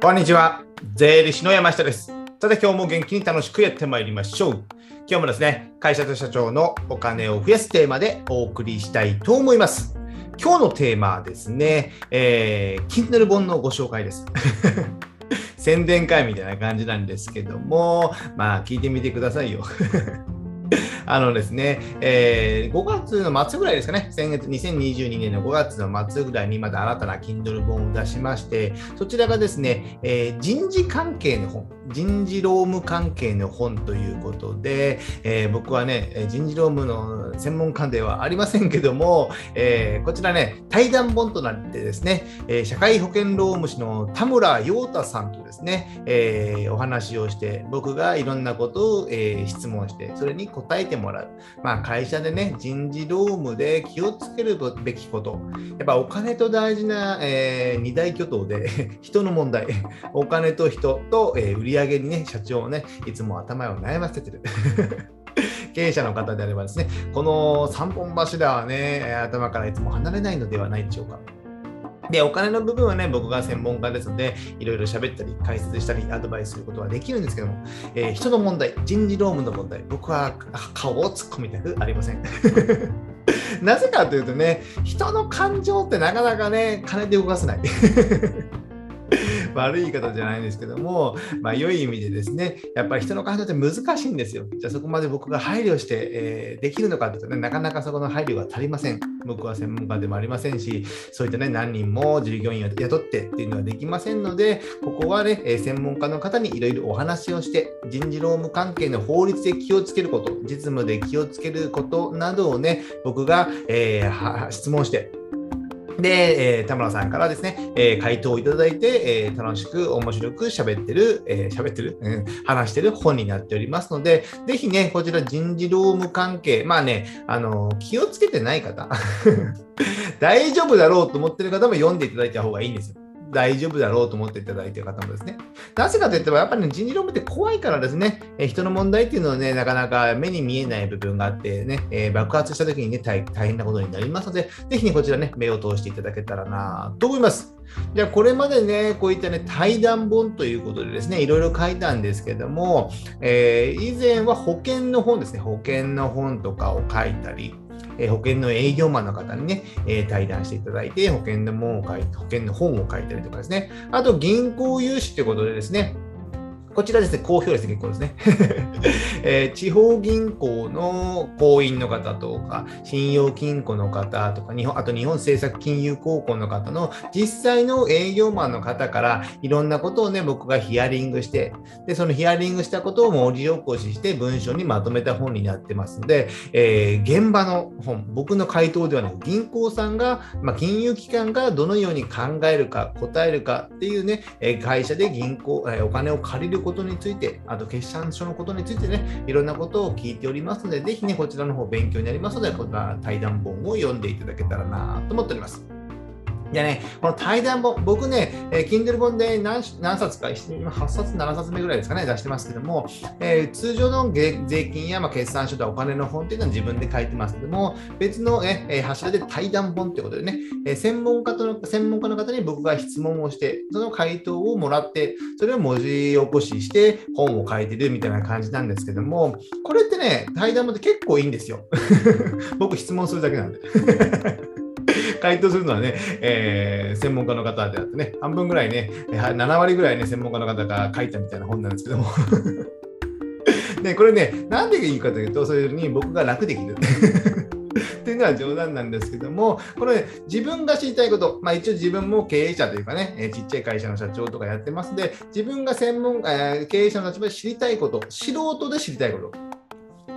こんにちは。税理士の山下です。さて今日も元気に楽しくやってまいりましょう。今日もですね、会社と社長のお金を増やすテーマでお送りしたいと思います。今日のテーマはですね、えー、Kindle 本のご紹介です。宣伝会みたいな感じなんですけども、まあ聞いてみてくださいよ。あのですね、えー、5月の末ぐらいですかね、先月2022年の5月の末ぐらいにまた新たな Kindle 本を出しまして、そちらがですね、えー、人事関係の本、人事労務関係の本ということで、えー、僕はね、人事労務の専門家ではありませんけども、えー、こちらね、対談本となってですね、えー、社会保険労務士の田村陽太さんとですね、えー、お話をして、僕がいろんなことを、えー、質問して、それに答えてもらう。まあ、会社でね、人事労務で気をつけるべきこと。やっぱお金と大事な、えー、二大巨頭で 人の問題。お金と人と、えー、売上にね、社長をね、いつも頭を悩ませてる。経営者の方であればですね、この3本柱はね、頭からいつも離れないのではないでしょうか。で、お金の部分はね、僕が専門家ですので、いろいろ喋ったり、解説したり、アドバイスすることはできるんですけども、えー、人の問題、人事労務の問題、僕は顔を突っ込みたくありません。なぜかというとね、人の感情ってなかなかね、金で動かせない。悪い言い方じゃないんですけども、まあ、良い意味でですね、やっぱり人の感情って難しいんですよ。じゃあそこまで僕が配慮して、えー、できるのかというとね、なかなかそこの配慮が足りません。僕は専門家でもありませんし、そういったね、何人も従業員を雇ってっていうのはできませんので、ここはね、専門家の方にいろいろお話をして、人事労務関係の法律で気をつけること、実務で気をつけることなどをね、僕が、えー、質問して、で、えー、田村さんからですね、えー、回答をいただいて、えー、楽しく面白く喋ってる、えー、喋ってる、うん、話してる本になっておりますので、ぜひね、こちら人事労務関係、まあね、あの、気をつけてない方、大丈夫だろうと思ってる方も読んでいただいた方がいいんですよ。大丈夫だろうと思っていただいている方もですね。なぜかといっても、やっぱり、ね、人事労務って怖いからですね、え人の問題っていうのはね、なかなか目に見えない部分があってね、え、爆発した時にね大、大変なことになりますので、ぜひね、こちらね、目を通していただけたらなと思います。じゃあ、これまでね、こういったね、対談本ということでですね、いろいろ書いたんですけども、えー、以前は保険の本ですね、保険の本とかを書いたり、え保険の営業マンの方にね、え対談していただいて、保険の本を書いて、保険の本を書いたりとかですね、あと銀行融資ということでですね、こちらですね、好評ですね、結構ですね。えー、地方銀行の行員の方とか、信用金庫の方とか、日本あと日本政策金融高校の方の実際の営業マンの方からいろんなことをね、僕がヒアリングして、で、そのヒアリングしたことを文字起こしして文章にまとめた本になってますので、えー、現場の本、僕の回答ではなく、銀行さんが、まあ、金融機関がどのように考えるか、答えるかっていうね、会社で銀行、お金を借りることことについて、あと決算書のことについてね、いろんなことを聞いておりますので、ぜひね、こちらの方勉強になりますので、こちら対談本を読んでいただけたらなと思っております。でね、この対談本、僕ね、えー、Kindle 本で何何冊か、今8冊、7冊目ぐらいですかね、出してますけども、えー、通常の税金や、まあ、決算書とお金の本っていうのは自分で書いてますけども、別の、ね、えー、柱で対談本ということでね、えー、専門家との、専門家の方に僕が質問をして、その回答をもらって、それを文字起こしして本を書いてるみたいな感じなんですけども、これってね、対談本って結構いいんですよ。僕質問するだけなんで。回答するのはね、えー、専門家の方であってね、半分ぐらいね、7割ぐらいね、専門家の方が書いたみたいな本なんですけども ね、これね、なんでいいかというと、そういうふうに僕が楽できる。っていうのは冗談なんですけども、これ、ね、自分が知りたいこと、まあ、一応自分も経営者というかね、えちっちゃい会社の社長とかやってますので、自分が専門、えー、経営者の立場で知りたいこと、素人で知りたいこと、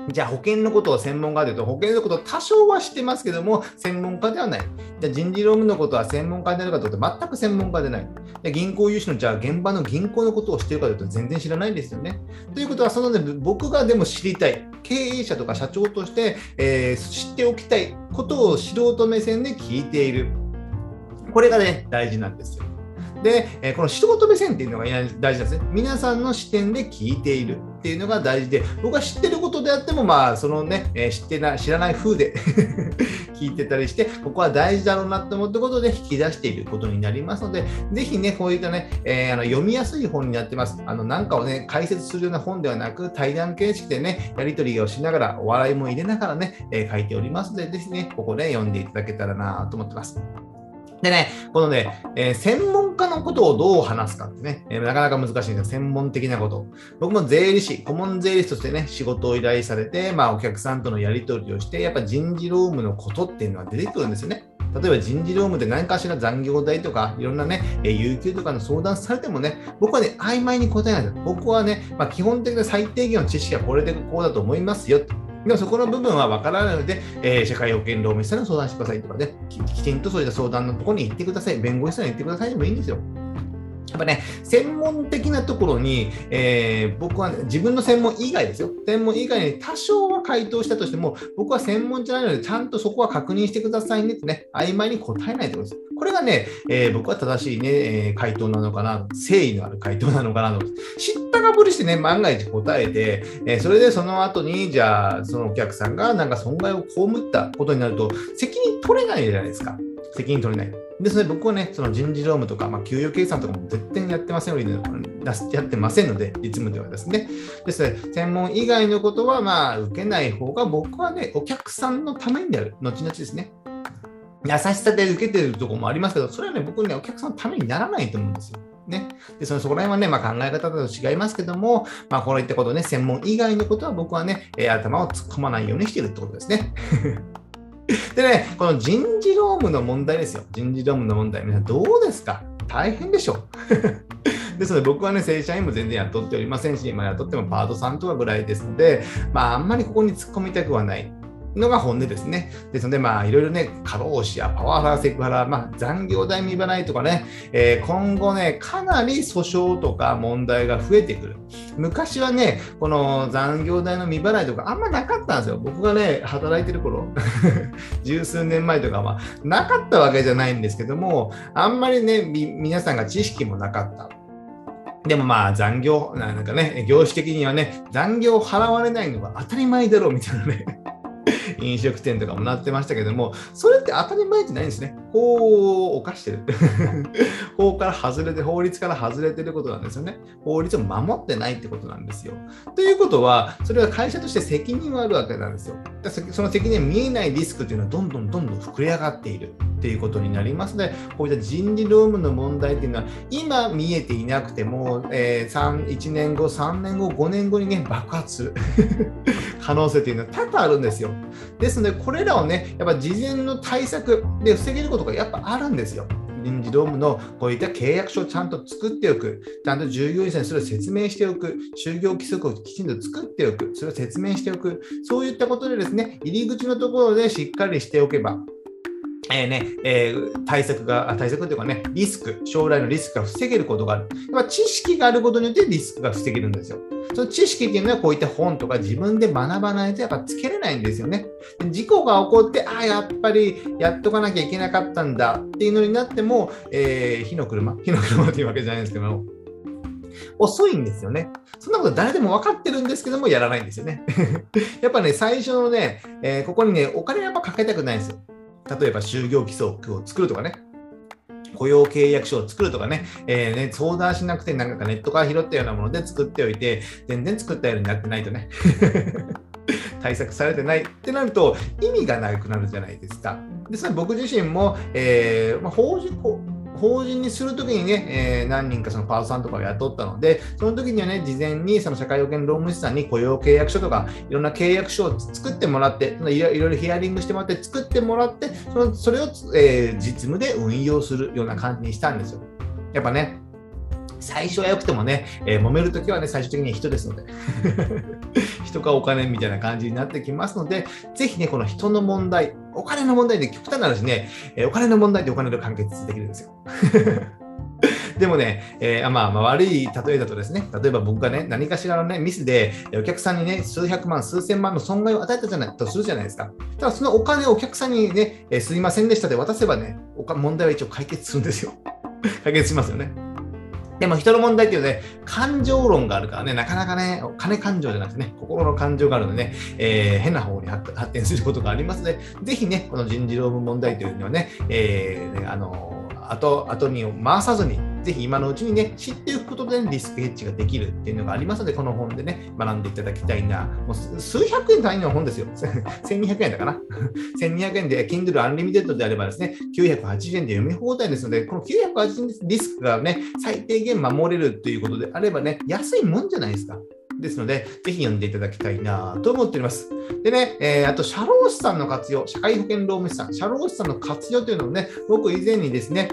じゃあ保険のことを専門家で言うと、保険のことを多少は知ってますけども、専門家ではない。じゃ人事労務のことは専門家であるかというと、全く専門家でない。で銀行融資のじゃあ現場の銀行のことを知っているかというと、全然知らないんですよね。ということは、その、ね、僕がでも知りたい、経営者とか社長として、えー、知っておきたいことを素人目線で聞いている。これがね、大事なんですよ。で、この素人目線っていうのが大事なんですね。皆さんの視点で聞いている。っていうのが大事で、僕は知ってることであっても、まあ、そのね、え、知ってな知らない風で 聞いてたりして、ここは大事だろうなと思ったことで引き出していることになりますので、ぜひね、こういったね、えー、あの読みやすい本になってます。あのなんかをね、解説するような本ではなく、対談形式でね、やり取りをしながら、お笑いも入れながらね、えー、書いておりますので、ぜひね、ここで読んでいただけたらなと思ってます。でね、このね、えー、専門家のことをどう話すかってね、えー、なかなか難しいんですよ。専門的なこと。僕も税理士、顧問税理士としてね、仕事を依頼されて、まあ、お客さんとのやり取りをして、やっぱ人事労務のことっていうのは出てくるんですよね。例えば人事労務で何かしら残業代とか、いろんなね、え有給とかの相談されてもね、僕はね、曖昧に答えないです。僕はね、まあ、基本的な最低限の知識はこれでこうだと思いますよ。でもそこの部分は分からないので、えー、社会保険労務士さんに相談してくださいとかね、きちんとそういった相談のところに行ってください、弁護士さんに行ってくださいでもいいんですよ。やっぱね、専門的なところに、えー、僕は、ね、自分の専門以外ですよ。専門以外に多少は回答したとしても、僕は専門じゃないので、ちゃんとそこは確認してくださいねってね、曖昧に答えないということです。これがね、えー、僕は正しいね、えー、回答なのかな、誠意のある回答なのかなと。知ったかぶりしてね、万が一答えて、え、それでその後に、じゃあ、そのお客さんがなんか損害を被ったことになると、責任取れないじゃないですか。責任取れない。ですので、僕はね、その人事労務とか、まあ、給与計算とかも絶対にやってませんので、やってませんので、実務ではですね。ですので、専門以外のことは、まあ、受けない方が、僕はね、お客さんのためになる。後々ですね。優しさで受けてるところもありますけど、それはね、僕ね、お客さんのためにならないと思うんですよ。ね、でそのそこら辺はね、まあ、考え方と違いますけども、まあ、こういったことね、専門以外のことは僕はね、え、頭を突っ込まないようにしているってことですね。でね、この人事労務の問題ですよ。人事労務の問題。皆さんどうですか？大変でしょ ですので僕はね、正社員も全然雇っておりませんし、ま、雇ってもパートさんとかぐらいですので、まあ、あんまりここに突っ込みたくはない。のが本音ですね。ですので、まあ、いろいろね、過労死やパワハラ、セクハラ、まあ、残業代未払いとかね、えー、今後ね、かなり訴訟とか問題が増えてくる。昔はね、この残業代の未払いとかあんまなかったんですよ。僕がね、働いてる頃、十数年前とかは、なかったわけじゃないんですけども、あんまりね、皆さんが知識もなかった。でもまあ残業、なんかね、業種的にはね、残業払われないのが当たり前だろうみたいなね飲食店とかもなってましたけども、それって当たり前じゃないんですね。法を犯してる。法から外れて、法律から外れてることなんですよね。法律を守ってないってことなんですよ。ということは、それは会社として責任はあるわけなんですよ。その責任見えないリスクっていうのはどんどんどんどん膨れ上がっているっていうことになりますので、こういった人事労務の問題っていうのは、今見えていなくても、えー、3 1年後、3年後、5年後にね、爆発する 可能性っていうのは多々あるんですよ。ですので、これらをね、やっぱ事前の対策で防げることとかやっぱあるんですよ。臨時労務のこういった契約書をちゃんと作っておく、ちゃんと従業員さんにそれを説明しておく、就業規則をきちんと作っておく、それを説明しておく、そういったことでですね、入り口のところでしっかりしておけば、えーねえー、対策が、対策というかね、リスク、将来のリスクが防げることがある。やっ知識があることによってリスクが防げるんですよ。その知識っていうのはこういった本とか自分で学ばないとやっぱつけれないんですよね。事故が起こって、ああ、やっぱりやっとかなきゃいけなかったんだっていうのになっても、えー、火の車、火の車っていうわけじゃないんですけど遅いんですよね。そんなこと誰でも分かってるんですけども、やらないんですよね。やっぱね、最初のね、えー、ここにね、お金やっぱかけたくないんですよ。例えば就業規則を作るとかね、雇用契約書を作るとかね、えー、ね相談しなくてなんかネットから拾ったようなもので作っておいて、全然作ったようになってないとね。対策されてないってなると意味がなくなるじゃないですか。でそれ僕自身も、えーまあ、法事法人にするときにね、えー、何人かそのパートさんとかを雇ったので、その時にはね、事前にその社会保険労務士さんに雇用契約書とか、いろんな契約書を作ってもらって、いろいろヒアリングしてもらって、作ってもらって、そのそれを、えー、実務で運用するような感じにしたんですよ。やっぱね、最初は良くてもね、えー、揉めるときはね、最終的に人ですので 人かお金みたいな感じになってきますので、ぜひね、この人の問題、お金の問題で極端な話ね、え、お金の問題でお金で完結できるんですよ。でもね、えー、まあ、まあ、悪い例えだとですね、例えば僕がね、何かしらのね、ミスでお客さんにね、数百万、数千万の損害を与えたじゃないとするじゃないですか。ただ、そのお金をお客さんにね、えー、すいませんでしたで渡せばね、問題は一応解決するんですよ。解決しますよね。でも人の問題っていうのはね、感情論があるからね、なかなかね、金感情じゃなくてね、心の感情があるのでね、えー、変な方に発展することがありますので、ぜひね、この人事労務問題というのはね、えー、あの後後に回さずに、ぜひ今のうちにね、知っていくことで、リスクヘッジができるっていうのがありますので、この本でね、学んでいただきたいな。もう数百円単位の本ですよ。1200円だかな。1200円で Kindle Unlimited であればですね、980円で読み放題ですので、この980円リスクがね、最低限守れるということであればね、安いもんじゃないですか。ですので、ぜひ読んでいただきたいなと思っております。でね、えー、あと、社労士さんの活用、社会保険労務士さん、社労士さんの活用というのをね、僕以前にですね、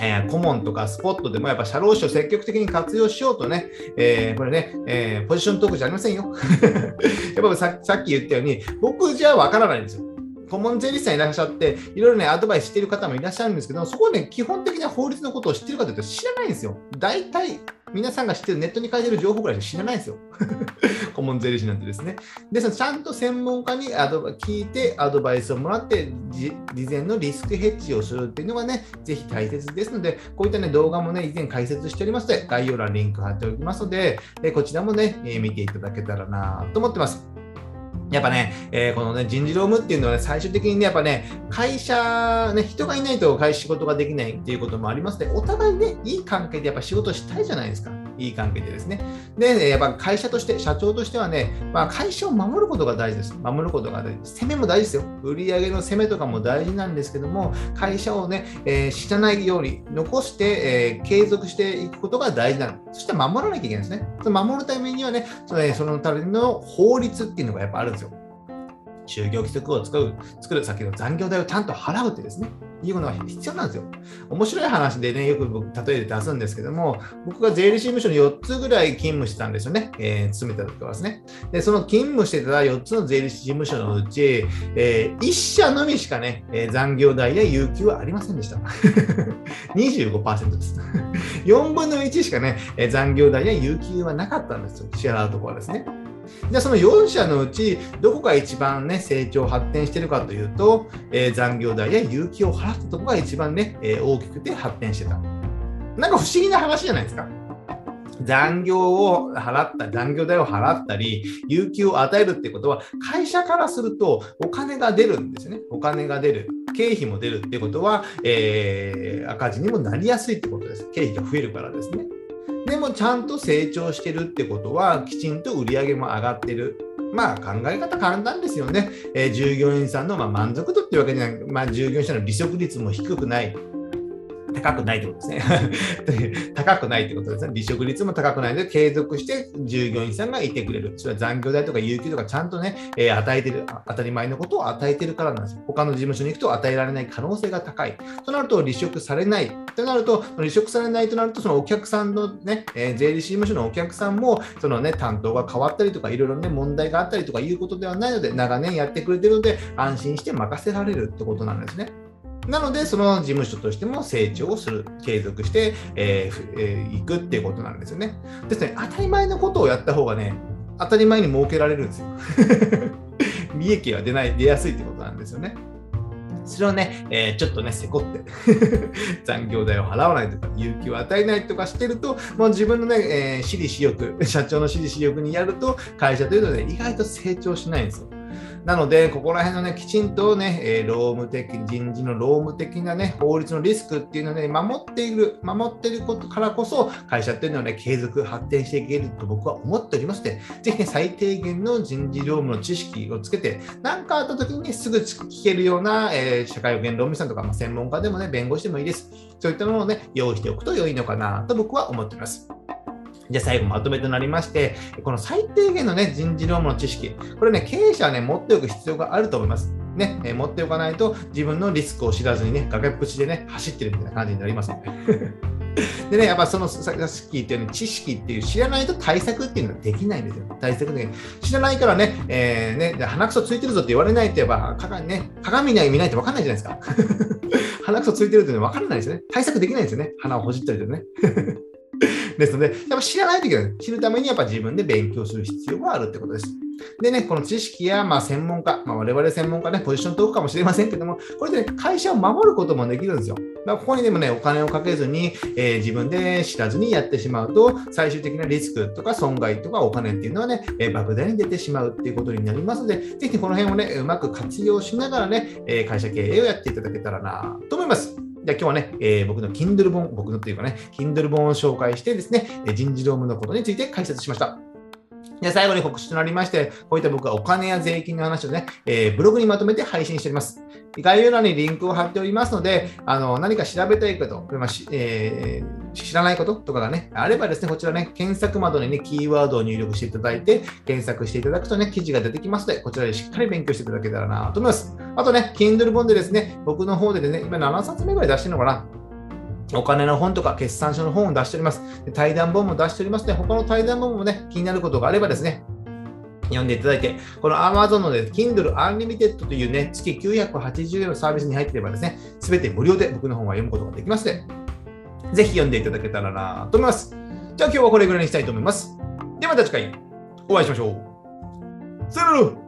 えー、顧問とかスポットでもやっぱ社労士を積極的に活用しようとね、えー、これね、えー、ポジショントークじゃありませんよ。やっぱささっき言ったように、僕じゃわからないんですよ。顧問税理士さんいらっしゃって、いろいろね、アドバイスしてる方もいらっしゃるんですけど、そこはね、基本的な法律のことを知ってるかというと知らないんですよ。大体、皆さんが知ってるネットに書いてる情報ぐらい知らないですよ。顧問税理士なんてですね。ですので、ちゃんと専門家にアド聞いてアドバイスをもらって、事前のリスクヘッジをするっていうのがね、ぜひ大切ですので、こういったね、動画もね、以前解説しておりますので、概要欄リンク貼っておきますので、こちらもね、見ていただけたらなと思ってます。やっぱね、えー、このね、人事労務っていうのはね、最終的にね、やっぱね、会社、ね、人がいないと会仕事ができないっていうこともありますね、お互いね、いい関係でやっぱ仕事したいじゃないですか。いい関係でですね。で、やっぱ会社として、社長としてはね、まあ、会社を守ることが大事です。守ることが大事です。攻めも大事ですよ。売上の攻めとかも大事なんですけども、会社をね、えー、死なないように残して、えー、継続していくことが大事なの。そして守らなきゃいけないんですね。守るためにはね、そのそのための法律っていうのがやっぱあるんですよ。就業規則を作る、作る先の残業代をちゃんと払うってですね、いうのが必要なんですよ。面白い話でね、よく僕、例えで出すんですけども、僕が税理士事務所に4つぐらい勤務してたんですよね。えー、勤めた時はですね。で、その勤務してた4つの税理士事務所のうち、えー、1社のみしかね、え、残業代や有給はありませんでした。25%です。4分の1しかね、残業代や有給はなかったんですよ。支払うところはですね。じゃあその4社のうち、どこが一番ね、成長、発展してるかというと、えー、残業代や有給を払ったとこが一番ね、えー、大きくて発展してた。なんか不思議な話じゃないですか。残業を払った、残業代を払ったり、有給を与えるってことは、会社からするとお金が出るんですね。お金が出る。経費も出るってことは、えー、赤字にもなりやすいってことです。経費が増えるからですね。でもちゃんと成長してるってことは、きちんと売り上げも上がってる。まあ考え方簡単ですよね。えー、従業員さんのま満足度っていうわけじゃなく、まあ、従業員さんの離職率も低くない。高くないってことですね。高くないってことですね。離職率も高くないので、継続して従業員さんがいてくれる。それは残業代とか有給とかちゃんとね、えー、与えてる、当たり前のことを与えてるからなんですよ。他の事務所に行くと与えられない可能性が高い。となると、離職されない。となると、離職されないとなると、そのお客さんのね、えー、税理士事務所のお客さんも、そのね、担当が変わったりとか、いろいろね、問題があったりとかいうことではないので、長年やってくれてるので、安心して任せられるってことなんですね。なので、その事務所としても成長をする、継続して、えーえー、いくっていうことなんですよね。ですね、当たり前のことをやった方がね、当たり前に設けられるんですよ。利益が出ない、出やすいってことなんですよね。それをね、えー、ちょっとね、せこって 残業代を払わないとか、有給を与えないとかしてると、もう自分のね、えー、私利私欲、社長の私利私欲にやると、会社というのはね、意外と成長しないんですよ。なので、ここら辺のね、きちんとね、え労務的、人事の労務的なね、法律のリスクっていうのをね、守っている、守っていることからこそ、会社っていうのはね、継続、発展していけると僕は思っておりまして、ぜひね、最低限の人事労務の知識をつけて、何かあった時に、すぐ聞けるような、えー、社会保険労務士さんとか、まあ、専門家でもね、弁護士でもいいです。そういったものをね、用意しておくと良いのかなと僕は思っています。じゃあ最後まとめとなりまして、この最低限の、ね、人事労務の知識、これね、経営者は、ね、持っておく必要があると思います。ね、え持っておかないと自分のリスクを知らずにね、崖っぷちでね、走ってるみたいな感じになりますので。でね、やっぱそのさっき言ったように知識っていう知らないと対策っていうのはできないんですよ。対策で知らないからね、えー、ね、鼻くそついてるぞって言われないとやっぱ鏡,、ね、鏡に見ないと分かんないじゃないですか。鼻くそついてるっていうのは分からないですよね。対策できないですよね。鼻をほじったりとね。ですので、やっぱ知らないといけない。知るためにやっぱ自分で勉強する必要があるってことです。でね、この知識やまあ専門家、まあ、我々専門家ね、ポジショントークかもしれませんけども、これで、ね、会社を守ることもできるんですよ。だここにでもね、お金をかけずに、えー、自分で知らずにやってしまうと、最終的なリスクとか損害とかお金っていうのはね、えー、莫大に出てしまうっていうことになりますので、ぜひこの辺をね、うまく活用しながらね、え会社経営をやっていただけたらなと思います。じゃあ今日はね、えー、僕の Kindle 本、僕のっていうかね、Kindle 本を紹介してですね、人事労務のことについて解説しました。で最後に告知となりまして、こういった僕はお金や税金の話をね、えー、ブログにまとめて配信しております。概要欄にリンクを貼っておりますので、あの何か調べたいこと、まあえー、知らないこととかがね、あればですね、こちらね、検索窓にね、キーワードを入力していただいて、検索していただくとね、記事が出てきますので、こちらでしっかり勉強していただけたらなと思います。あとね、Kindle 本でですね、僕の方でね、今7冊目ぐらい出してるのかな。お金の本とか決算書の本を出しております。対談本も出しておりますので、他の対談本もね、気になることがあればですね、読んでいただいて、この Amazon の、ね、Kindle Unlimited というね、月980円のサービスに入っていればですね、すべて無料で僕の本は読むことができますので、ぜひ読んでいただけたらなと思います。じゃあ今日はこれぐらいにしたいと思います。ではまた次回お会いしましょう。さよなら